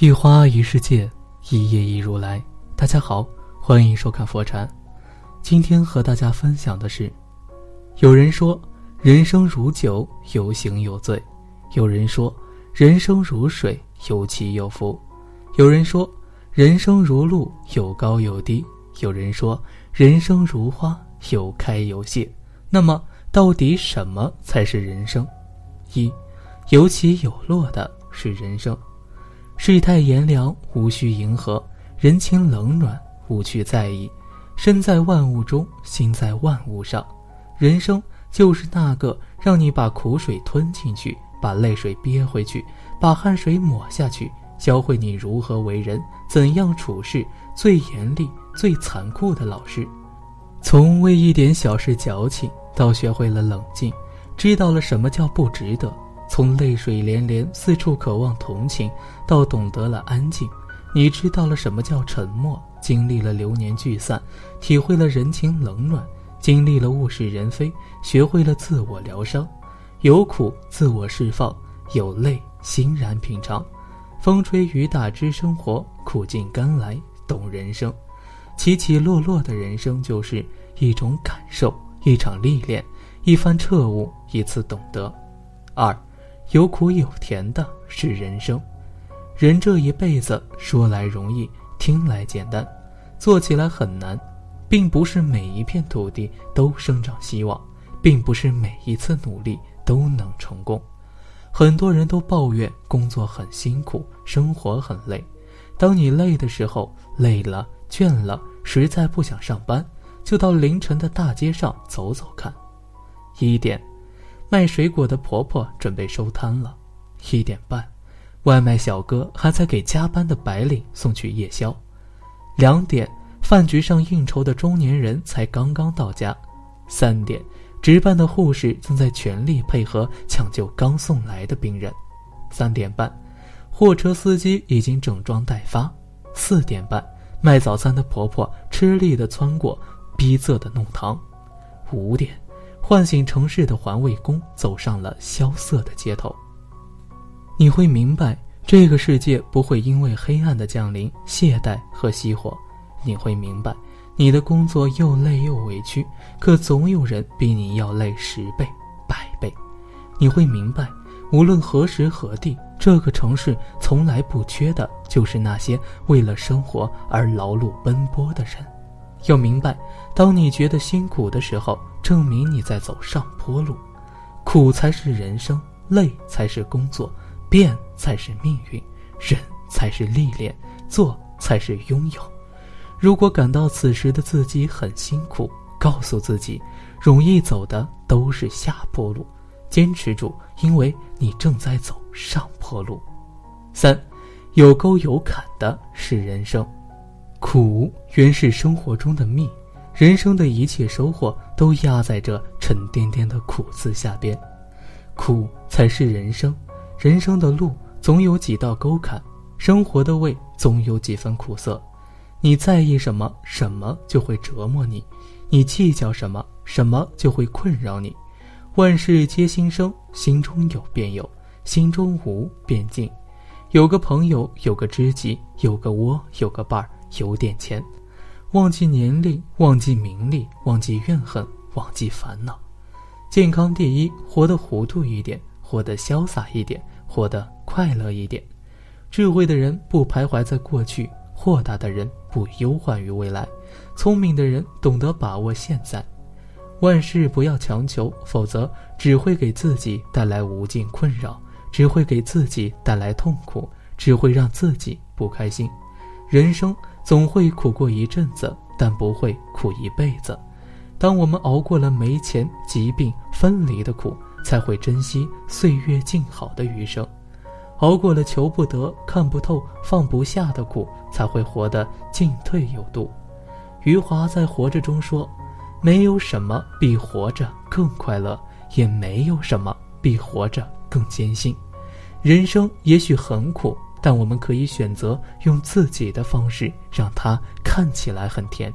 一花一世界，一叶一如来。大家好，欢迎收看佛禅。今天和大家分享的是：有人说人生如酒，有醒有醉；有人说人生如水，有起有伏；有人说人生如路，有高有低；有人说人生如花，有开有谢。那么，到底什么才是人生？一，有起有落的是人生。世态炎凉，无需迎合；人情冷暖，无需在意。身在万物中，心在万物上。人生就是那个让你把苦水吞进去，把泪水憋回去，把汗水抹下去，教会你如何为人，怎样处事，最严厉、最残酷的老师。从为一点小事矫情，到学会了冷静，知道了什么叫不值得。从泪水连连、四处渴望同情，到懂得了安静，你知道了什么叫沉默；经历了流年聚散，体会了人情冷暖；经历了物是人非，学会了自我疗伤。有苦自我释放，有泪欣然品尝。风吹雨打知生活，苦尽甘来懂人生。起起落落的人生，就是一种感受，一场历练，一番彻悟，一次懂得。二。有苦有甜的是人生，人这一辈子说来容易，听来简单，做起来很难，并不是每一片土地都生长希望，并不是每一次努力都能成功。很多人都抱怨工作很辛苦，生活很累。当你累的时候，累了、倦了，实在不想上班，就到凌晨的大街上走走看。一点。卖水果的婆婆准备收摊了，一点半，外卖小哥还在给加班的白领送去夜宵。两点，饭局上应酬的中年人才刚刚到家。三点，值班的护士正在全力配合抢救刚送来的病人。三点半，货车司机已经整装待发。四点半，卖早餐的婆婆吃力地穿过逼仄的弄堂。五点。唤醒城市的环卫工走上了萧瑟的街头。你会明白，这个世界不会因为黑暗的降临懈怠和熄火。你会明白，你的工作又累又委屈，可总有人比你要累十倍、百倍。你会明白，无论何时何地，这个城市从来不缺的就是那些为了生活而劳碌奔波的人。要明白，当你觉得辛苦的时候。证明你在走上坡路，苦才是人生，累才是工作，变才是命运，忍才是历练，做才是拥有。如果感到此时的自己很辛苦，告诉自己，容易走的都是下坡路，坚持住，因为你正在走上坡路。三，有沟有坎的是人生，苦原是生活中的蜜。人生的一切收获都压在这沉甸甸的苦字下边，苦才是人生。人生的路总有几道沟坎，生活的味总有几分苦涩。你在意什么，什么就会折磨你；你计较什么，什么就会困扰你。万事皆心生，心中有便有，心中无便尽。有个朋友，有个知己，有个窝，有个伴儿，有点钱。忘记年龄，忘记名利，忘记怨恨，忘记烦恼。健康第一，活得糊涂一点，活得潇洒一点，活得快乐一点。智慧的人不徘徊在过去，豁达的人不忧患于未来，聪明的人懂得把握现在。万事不要强求，否则只会给自己带来无尽困扰，只会给自己带来痛苦，只会让自己不开心。人生。总会苦过一阵子，但不会苦一辈子。当我们熬过了没钱、疾病、分离的苦，才会珍惜岁月静好的余生；熬过了求不得、看不透、放不下的苦，才会活得进退有度。余华在《活着》中说：“没有什么比活着更快乐，也没有什么比活着更艰辛。人生也许很苦，但我们可以选择用自己的方式，让它看起来很甜。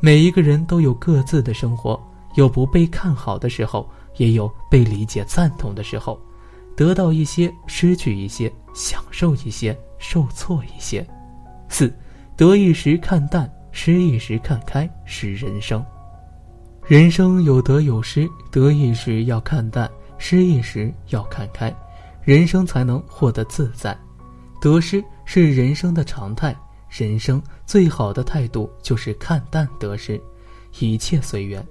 每一个人都有各自的生活，有不被看好的时候，也有被理解赞同的时候，得到一些，失去一些，享受一些，受挫一些。四，得意时看淡。”失意时看开是人生，人生有得有失，得意时要看淡，失意时要看开，人生才能获得自在。得失是人生的常态，人生最好的态度就是看淡得失，一切随缘。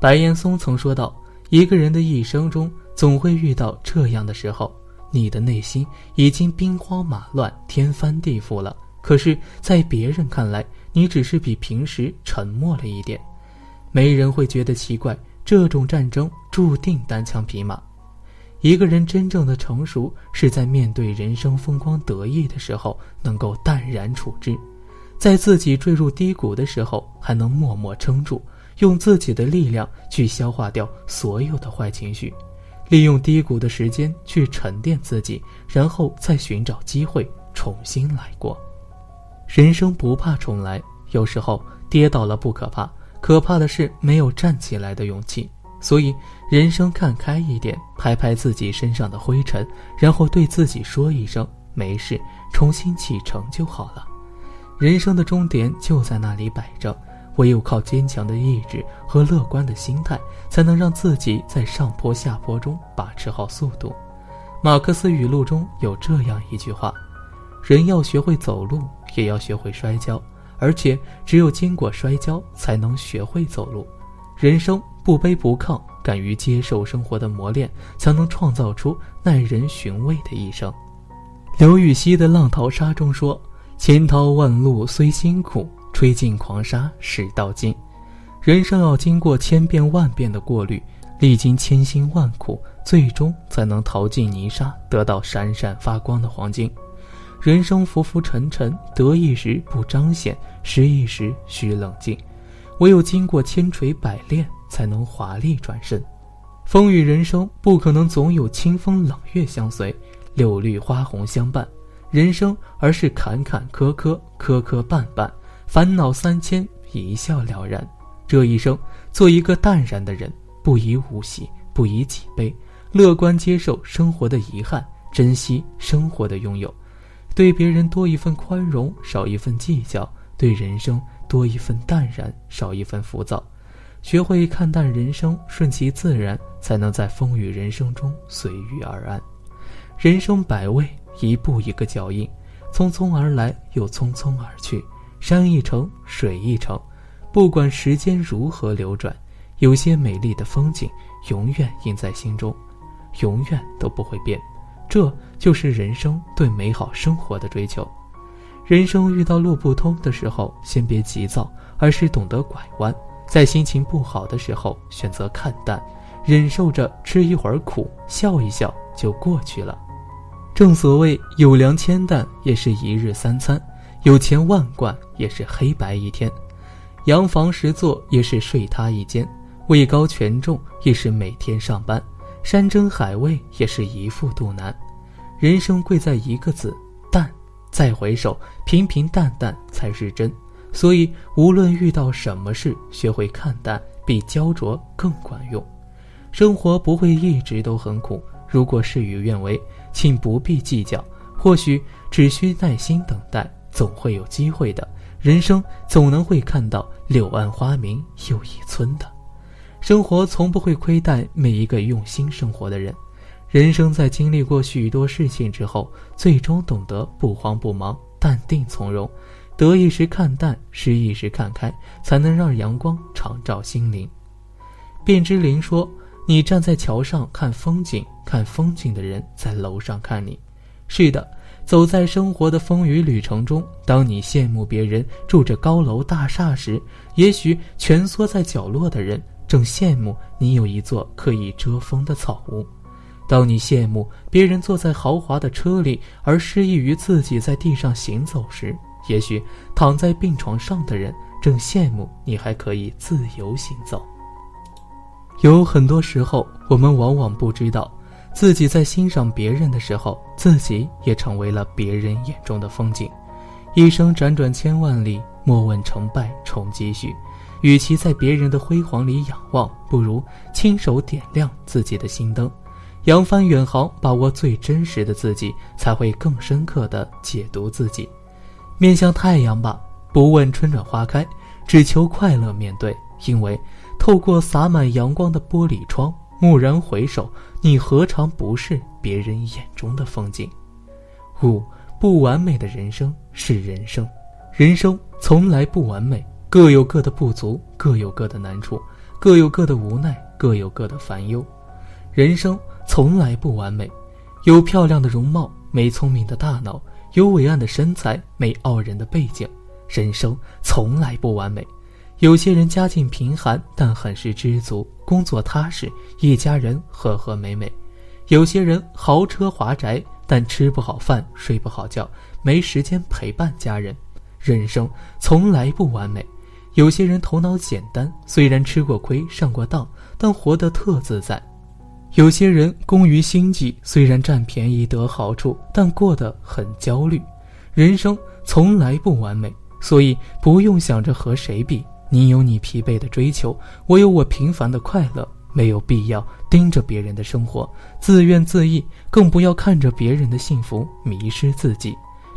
白岩松曾说道：“一个人的一生中，总会遇到这样的时候，你的内心已经兵荒马乱、天翻地覆了，可是，在别人看来。”你只是比平时沉默了一点，没人会觉得奇怪。这种战争注定单枪匹马。一个人真正的成熟，是在面对人生风光得意的时候，能够淡然处之；在自己坠入低谷的时候，还能默默撑住，用自己的力量去消化掉所有的坏情绪，利用低谷的时间去沉淀自己，然后再寻找机会重新来过。人生不怕重来，有时候跌倒了不可怕，可怕的是没有站起来的勇气。所以，人生看开一点，拍拍自己身上的灰尘，然后对自己说一声“没事”，重新启程就好了。人生的终点就在那里摆着，唯有靠坚强的意志和乐观的心态，才能让自己在上坡下坡中把持好速度。马克思语录中有这样一句话：“人要学会走路。”也要学会摔跤，而且只有经过摔跤，才能学会走路。人生不卑不亢，敢于接受生活的磨练，才能创造出耐人寻味的一生。刘禹锡的《浪淘沙》中说：“千淘万漉虽辛苦，吹尽狂沙始到金。”人生要经过千变万变的过滤，历经千辛万苦，最终才能淘尽泥沙，得到闪闪发光的黄金。人生浮浮沉沉，得意时不彰显，失意时需冷静。唯有经过千锤百炼，才能华丽转身。风雨人生不可能总有清风朗月相随，柳绿花红相伴。人生而是坎坎坷坷，磕磕绊绊，烦恼三千，一笑了然。这一生，做一个淡然的人，不以物喜，不以己悲，乐观接受生活的遗憾，珍惜生活的拥有。对别人多一份宽容，少一份计较；对人生多一份淡然，少一份浮躁。学会看淡人生，顺其自然，才能在风雨人生中随遇而安。人生百味，一步一个脚印，匆匆而来，又匆匆而去。山一程，水一程，不管时间如何流转，有些美丽的风景永远印在心中，永远都不会变。这就是人生对美好生活的追求。人生遇到路不通的时候，先别急躁，而是懂得拐弯。在心情不好的时候，选择看淡，忍受着吃一会儿苦，笑一笑就过去了。正所谓有粮千担，也是一日三餐；有钱万贯，也是黑白一天；洋房十座，也是睡他一间；位高权重，也是每天上班。山珍海味也是一副肚腩，人生贵在一个字淡。再回首，平平淡淡才是真。所以，无论遇到什么事，学会看淡比焦灼更管用。生活不会一直都很苦，如果事与愿违，请不必计较。或许只需耐心等待，总会有机会的。人生总能会看到柳暗花明又一村的。生活从不会亏待每一个用心生活的人。人生在经历过许多事情之后，最终懂得不慌不忙、淡定从容。得意时看淡，失意时看开，才能让阳光常照心灵。卞之琳说：“你站在桥上看风景，看风景的人在楼上看你。”是的，走在生活的风雨旅程中，当你羡慕别人住着高楼大厦时，也许蜷缩在角落的人正羡慕你有一座可以遮风的草屋；当你羡慕别人坐在豪华的车里，而失意于自己在地上行走时，也许躺在病床上的人正羡慕你还可以自由行走。有很多时候，我们往往不知道。自己在欣赏别人的时候，自己也成为了别人眼中的风景。一生辗转千万里，莫问成败重积蓄。与其在别人的辉煌里仰望，不如亲手点亮自己的心灯。扬帆远航，把握最真实的自己，才会更深刻地解读自己。面向太阳吧，不问春暖花开，只求快乐面对。因为透过洒满阳光的玻璃窗。蓦然回首，你何尝不是别人眼中的风景？五不完美的人生是人生，人生从来不完美，各有各的不足，各有各的难处，各有各的无奈，各有各的烦忧。人生从来不完美，有漂亮的容貌，没聪明的大脑；有伟岸的身材，没傲人的背景。人生从来不完美。有些人家境贫寒，但很是知足，工作踏实，一家人和和美美；有些人豪车华宅，但吃不好饭，睡不好觉，没时间陪伴家人。人生从来不完美。有些人头脑简单，虽然吃过亏，上过当，但活得特自在；有些人工于心计，虽然占便宜得好处，但过得很焦虑。人生从来不完美，所以不用想着和谁比。你有你疲惫的追求，我有我平凡的快乐，没有必要盯着别人的生活自怨自艾，更不要看着别人的幸福迷失自己。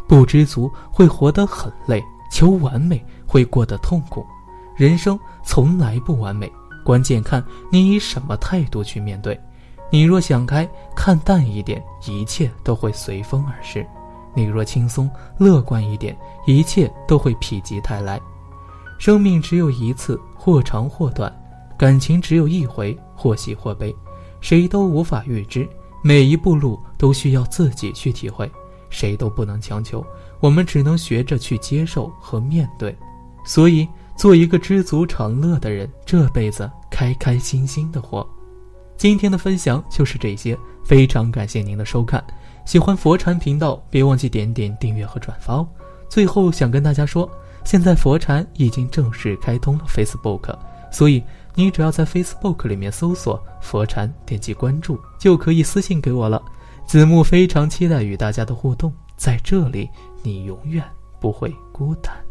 不知足会活得很累，求完美会过得痛苦。人生从来不完美，关键看你以什么态度去面对。你若想开，看淡一点，一切都会随风而逝；你若轻松乐观一点，一切都会否极泰来。生命只有一次，或长或短；感情只有一回，或喜或悲。谁都无法预知，每一步路都需要自己去体会。谁都不能强求，我们只能学着去接受和面对。所以，做一个知足常乐的人，这辈子开开心心的活。今天的分享就是这些，非常感谢您的收看。喜欢佛禅频道，别忘记点点订阅和转发哦。最后想跟大家说。现在佛禅已经正式开通了 Facebook，所以你只要在 Facebook 里面搜索“佛禅”，点击关注，就可以私信给我了。子木非常期待与大家的互动，在这里你永远不会孤单。